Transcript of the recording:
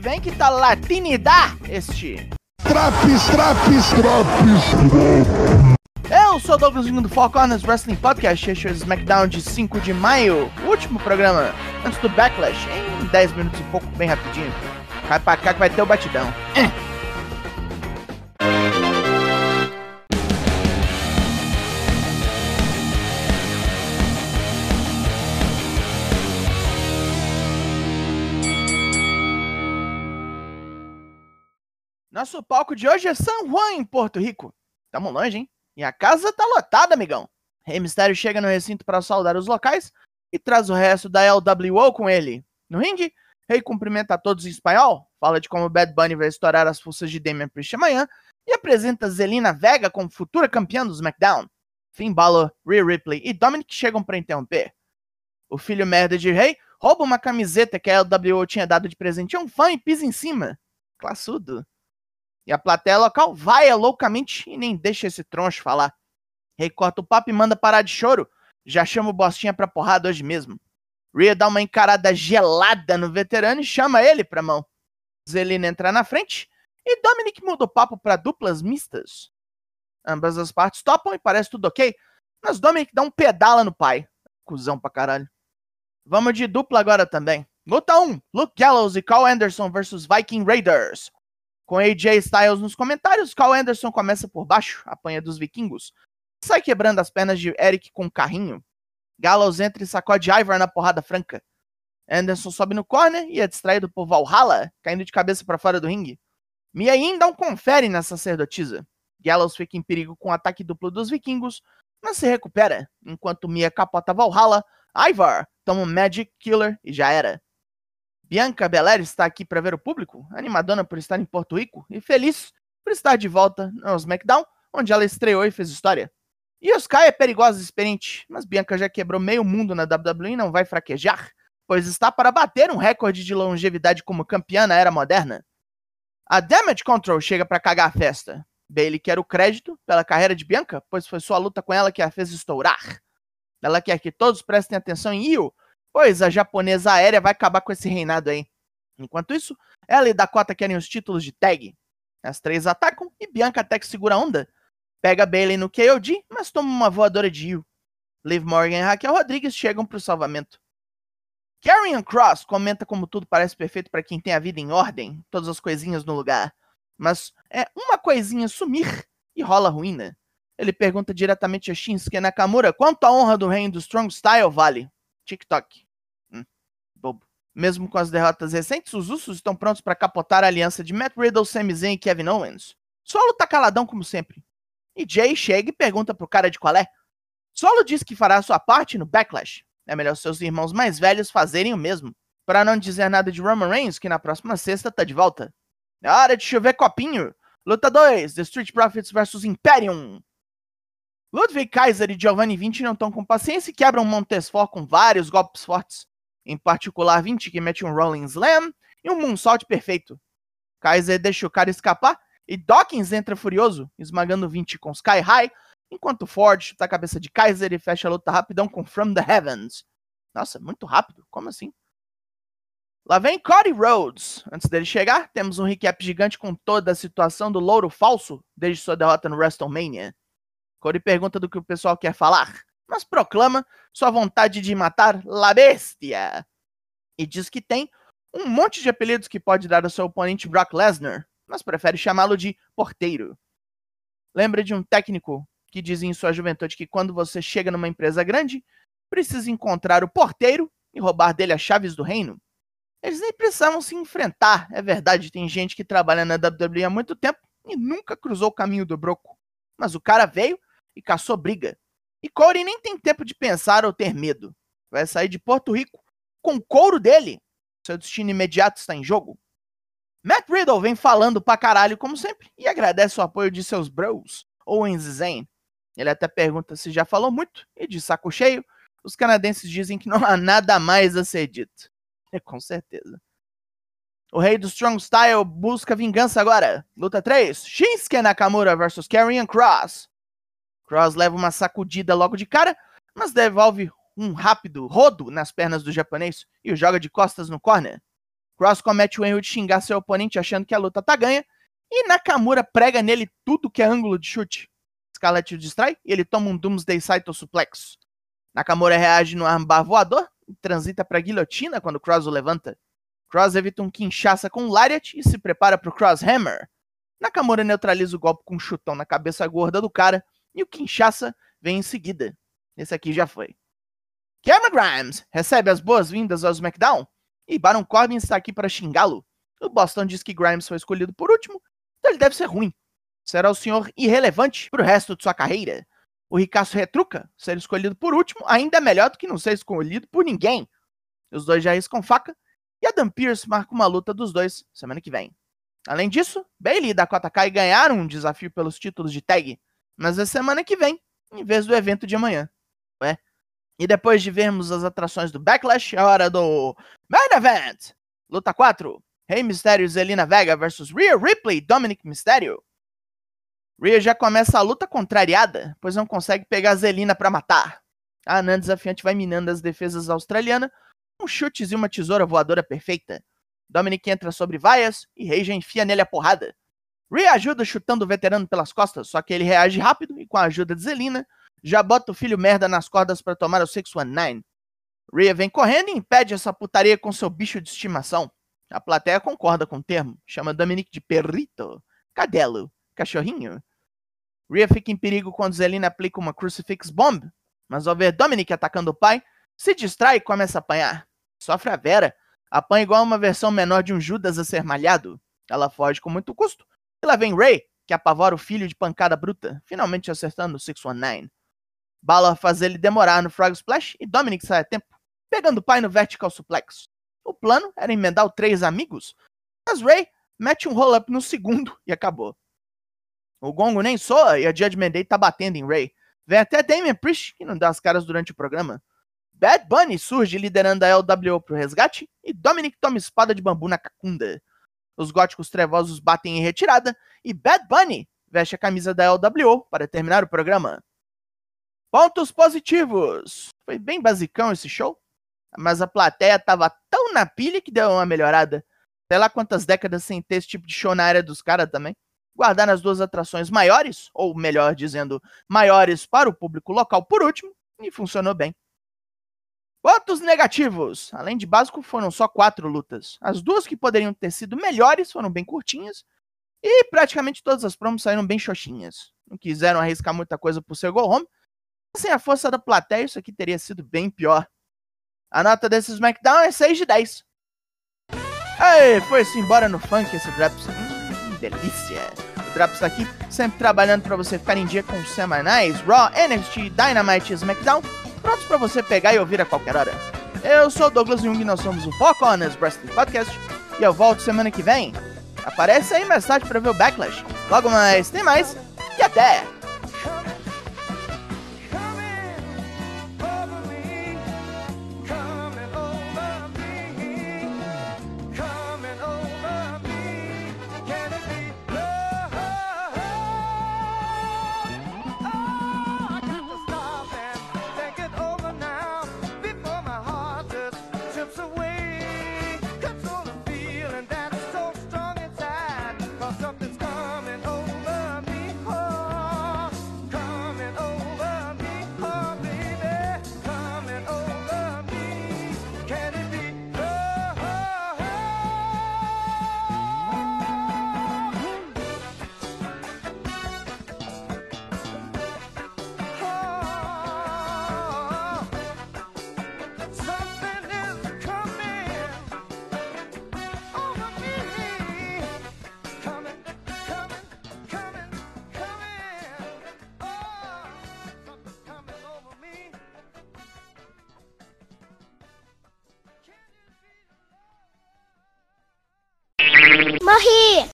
vem que tá latinidade este. Traps, traps, traps. Eu sou o Douglas Vinho do Four Corners Wrestling Podcast, este é o SmackDown de 5 de maio, último programa antes do Backlash, em 10 minutos e pouco, bem rapidinho. Vai pra cá que vai ter o batidão. Nosso palco de hoje é San Juan, em Porto Rico. Tamo longe, hein? E a casa tá lotada, amigão. Rei Mistério chega no recinto para saudar os locais e traz o resto da LWO com ele. No ringue, Rei cumprimenta a todos em espanhol, fala de como Bad Bunny vai estourar as forças de Damian Priest amanhã e apresenta Zelina Vega como futura campeã do SmackDown. Finn Balor, Rhea Ripley e Dominic chegam para interromper. O filho merda de Rei rouba uma camiseta que a LWO tinha dado de presente a um fã e pisa em cima. Classudo. E a plateia local vai loucamente e nem deixa esse troncho falar. Recorta o papo e manda parar de choro. Já chama o Bostinha pra porrada hoje mesmo. Rhea dá uma encarada gelada no veterano e chama ele pra mão. Zelina entra na frente e Dominic muda o papo para duplas mistas. Ambas as partes topam e parece tudo ok, mas Dominic dá um pedala no pai. Cusão pra caralho. Vamos de dupla agora também. Luta 1: Luke Gallows e Carl Anderson versus Viking Raiders. Com AJ Styles nos comentários, Carl Anderson começa por baixo, apanha dos vikingos, sai quebrando as pernas de Eric com um carrinho. Gallows entra e sacode Ivar na porrada franca. Anderson sobe no corner e é distraído por Valhalla, caindo de cabeça para fora do ringue. Mia Yin dá um confere na sacerdotisa. Gallows fica em perigo com o ataque duplo dos vikingos, mas se recupera, enquanto Mia capota Valhalla, Ivar toma um Magic Killer e já era. Bianca Belair está aqui para ver o público, animadona por estar em Porto Rico e feliz por estar de volta no SmackDown, onde ela estreou e fez história. E Sky é perigosa e experiente, mas Bianca já quebrou meio mundo na WWE e não vai fraquejar, pois está para bater um recorde de longevidade como campeã na era moderna. A Damage Control chega para cagar a festa. Bailey quer o crédito pela carreira de Bianca, pois foi sua luta com ela que a fez estourar. Ela quer que todos prestem atenção em Io, Pois a japonesa aérea vai acabar com esse reinado aí. Enquanto isso, ela e Dakota querem os títulos de tag. As três atacam e Bianca até que segura a onda. Pega Bailey no KOD, mas toma uma voadora de Yu. Liv Morgan e Raquel Rodrigues chegam pro salvamento. Karrion Cross comenta como tudo parece perfeito para quem tem a vida em ordem, todas as coisinhas no lugar. Mas é uma coisinha sumir e rola ruína. Ele pergunta diretamente a Shinsuke Nakamura quanto a honra do reino do Strong Style vale. TikTok. Hum, bobo. Mesmo com as derrotas recentes, os Usos estão prontos para capotar a aliança de Matt Riddle, Sami Zayn e Kevin Owens. Solo tá caladão como sempre. E Jay chega e pergunta pro cara de qual é. Solo diz que fará sua parte no Backlash. É melhor seus irmãos mais velhos fazerem o mesmo. Para não dizer nada de Roman Reigns, que na próxima sexta tá de volta. É hora de chover copinho. Luta 2, The Street Profits vs Imperium. Ludwig Kaiser e Giovanni Vinci não estão com paciência e quebram Montesfort com vários golpes fortes. Em particular, Vinci que mete um Rolling Slam e um Moonsault perfeito. Kaiser deixa o cara escapar e Dawkins entra furioso, esmagando Vinci com Sky High, enquanto Ford chuta a cabeça de Kaiser e fecha a luta rapidão com From the Heavens. Nossa, muito rápido, como assim? Lá vem Cody Rhodes. Antes dele chegar, temos um recap gigante com toda a situação do louro falso desde sua derrota no WrestleMania. Cody pergunta do que o pessoal quer falar, mas proclama sua vontade de matar La Bestia. E diz que tem um monte de apelidos que pode dar ao seu oponente Brock Lesnar, mas prefere chamá-lo de porteiro. Lembra de um técnico que dizia em sua juventude que quando você chega numa empresa grande, precisa encontrar o porteiro e roubar dele as chaves do reino? Eles nem precisavam se enfrentar, é verdade, tem gente que trabalha na WWE há muito tempo e nunca cruzou o caminho do broco. Mas o cara veio e caçou briga. E Corey nem tem tempo de pensar ou ter medo. Vai sair de Porto Rico com o couro dele. Seu destino imediato está em jogo. Matt Riddle vem falando pra caralho, como sempre, e agradece o apoio de seus bros, Owens e Zayn. Ele até pergunta se já falou muito, e de saco cheio, os canadenses dizem que não há nada mais a ser dito. É, com certeza. O rei do Strong Style busca vingança agora. Luta 3: Shinsuke Nakamura vs Karrion Cross. Cross leva uma sacudida logo de cara, mas devolve um rápido rodo nas pernas do japonês e o joga de costas no corner. Cross comete o erro de xingar seu oponente achando que a luta tá ganha, e Nakamura prega nele tudo que é ângulo de chute. Scarlett o distrai e ele toma um Doomsday Saito suplex. Nakamura reage no armbar voador e transita para guilhotina quando Cross o levanta. Cross evita um Kinshasa com Lariat e se prepara para o Cross Hammer. Nakamura neutraliza o golpe com um chutão na cabeça gorda do cara e o Kinshasa vem em seguida. Esse aqui já foi. Cameron Grimes recebe as boas-vindas ao SmackDown e Baron Corbin está aqui para xingá-lo. O Boston diz que Grimes foi escolhido por último, então ele deve ser ruim. Será o senhor irrelevante para o resto de sua carreira. O Ricasso retruca, ser escolhido por último ainda é melhor do que não ser escolhido por ninguém. Os dois já riscam faca e Adam Pearce marca uma luta dos dois semana que vem. Além disso, Bailey e Dakota Kai ganharam um desafio pelos títulos de tag, mas é semana que vem, em vez do evento de amanhã. Ué, e depois de vermos as atrações do Backlash, é hora do Main Event! Luta 4. Rey Mysterio Zelina Vega versus Rhea Ripley e Dominic Mysterio. Rhea já começa a luta contrariada, pois não consegue pegar Zelina para matar. A anã desafiante vai minando as defesas australianas, um chutes e uma tesoura voadora perfeita. Dominic entra sobre vaias e Rey já enfia nele a porrada. Rhea ajuda chutando o veterano pelas costas, só que ele reage rápido e com a ajuda de Zelina, já bota o filho merda nas cordas para tomar o 619. Rhea vem correndo e impede essa putaria com seu bicho de estimação. A plateia concorda com o termo, chama Dominic de perrito, cadelo, cachorrinho. Rhea fica em perigo quando Zelina aplica uma Crucifix Bomb, mas ao ver Dominic atacando o pai, se distrai e começa a apanhar. Sofre a Vera, apanha igual uma versão menor de um Judas a ser malhado. Ela foge com muito custo. E lá vem Ray, que apavora o filho de pancada bruta, finalmente acertando o 619. Balor faz ele demorar no Frog Splash e Dominic sai a tempo, pegando o pai no Vertical Suplex. O plano era emendar o três amigos, mas Ray mete um roll-up no segundo e acabou. O gongo nem soa e a Judgment Day tá batendo em Ray. Vem até Damian Priest, que não dá as caras durante o programa. Bad Bunny surge liderando a LWO pro resgate e Dominic toma espada de bambu na cacunda. Os góticos trevosos batem em retirada e Bad Bunny veste a camisa da LWO para terminar o programa. Pontos positivos. Foi bem basicão esse show, mas a plateia tava tão na pilha que deu uma melhorada. Sei lá quantas décadas sem ter esse tipo de show na área dos caras também. Guardar as duas atrações maiores, ou melhor dizendo, maiores para o público local por último, e funcionou bem. Pontos negativos. Além de básico, foram só quatro lutas. As duas que poderiam ter sido melhores foram bem curtinhas. E praticamente todas as promos saíram bem xoxinhas. Não quiseram arriscar muita coisa por ser go home, sem a força da plateia, isso aqui teria sido bem pior. A nota desse SmackDown é 6 de 10. Aí, foi-se embora no funk esse Drops. Hum, delícia. O Drops aqui, sempre trabalhando para você ficar em dia com os semanais, Raw, NXT, Dynamite e SmackDown, prontos para você pegar e ouvir a qualquer hora. Eu sou Douglas Jung e nós somos o Foco Honors Wrestling Podcast e eu volto semana que vem. Aparece aí mais tarde para ver o Backlash. Logo mais, tem mais e até! 妈咪